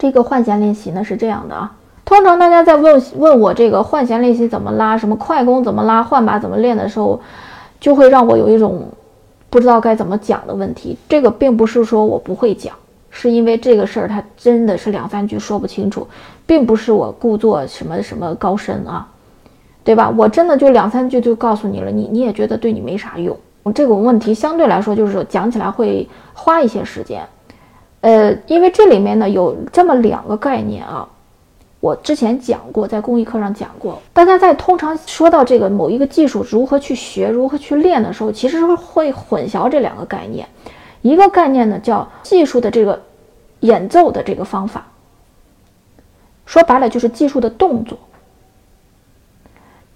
这个换弦练习呢是这样的啊，通常大家在问问我这个换弦练习怎么拉，什么快弓怎么拉，换把怎么练的时候，就会让我有一种不知道该怎么讲的问题。这个并不是说我不会讲，是因为这个事儿它真的是两三句说不清楚，并不是我故作什么什么高深啊，对吧？我真的就两三句就告诉你了，你你也觉得对你没啥用。这个问题相对来说就是讲起来会花一些时间。呃，因为这里面呢有这么两个概念啊，我之前讲过，在公益课上讲过。大家在通常说到这个某一个技术如何去学、如何去练的时候，其实会混淆这两个概念。一个概念呢叫技术的这个演奏的这个方法，说白了就是技术的动作。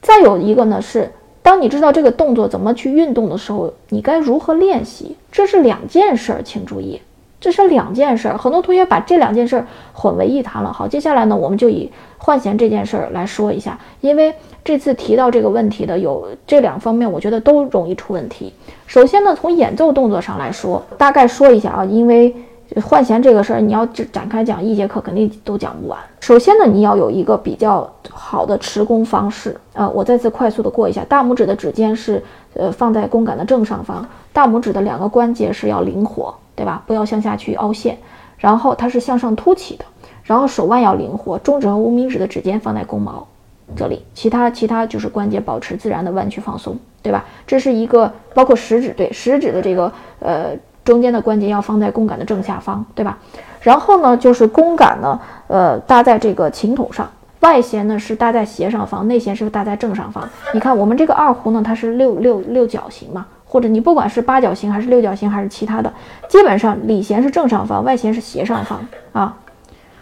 再有一个呢是，当你知道这个动作怎么去运动的时候，你该如何练习，这是两件事儿，请注意。这是两件事儿，很多同学把这两件事儿混为一谈了。好，接下来呢，我们就以换弦这件事儿来说一下，因为这次提到这个问题的有这两方面，我觉得都容易出问题。首先呢，从演奏动作上来说，大概说一下啊，因为换弦这个事儿，你要展开讲一节课肯定都讲不完。首先呢，你要有一个比较好的持弓方式啊，我再次快速的过一下，大拇指的指尖是呃放在弓杆的正上方，大拇指的两个关节是要灵活。对吧？不要向下去凹陷，然后它是向上凸起的，然后手腕要灵活，中指和无名指的指尖放在弓毛这里，其他其他就是关节保持自然的弯曲放松，对吧？这是一个包括食指，对食指的这个呃中间的关节要放在弓杆的正下方，对吧？然后呢，就是弓杆呢，呃搭在这个琴筒上，外弦呢是搭在斜上方，内弦是搭在正上方。你看我们这个二胡呢，它是六六六角形嘛。或者你不管是八角形还是六角形还是其他的，基本上里弦是正上方，外弦是斜上方啊，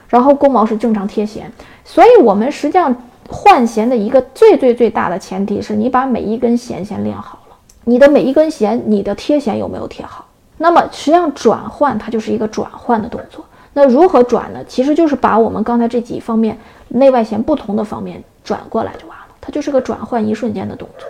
然后弓毛是正常贴弦。所以，我们实际上换弦的一个最最最大的前提是你把每一根弦先练好了，你的每一根弦，你的贴弦有没有贴好？那么实际上转换它就是一个转换的动作。那如何转呢？其实就是把我们刚才这几方面内外弦不同的方面转过来就完了，它就是个转换一瞬间的动作。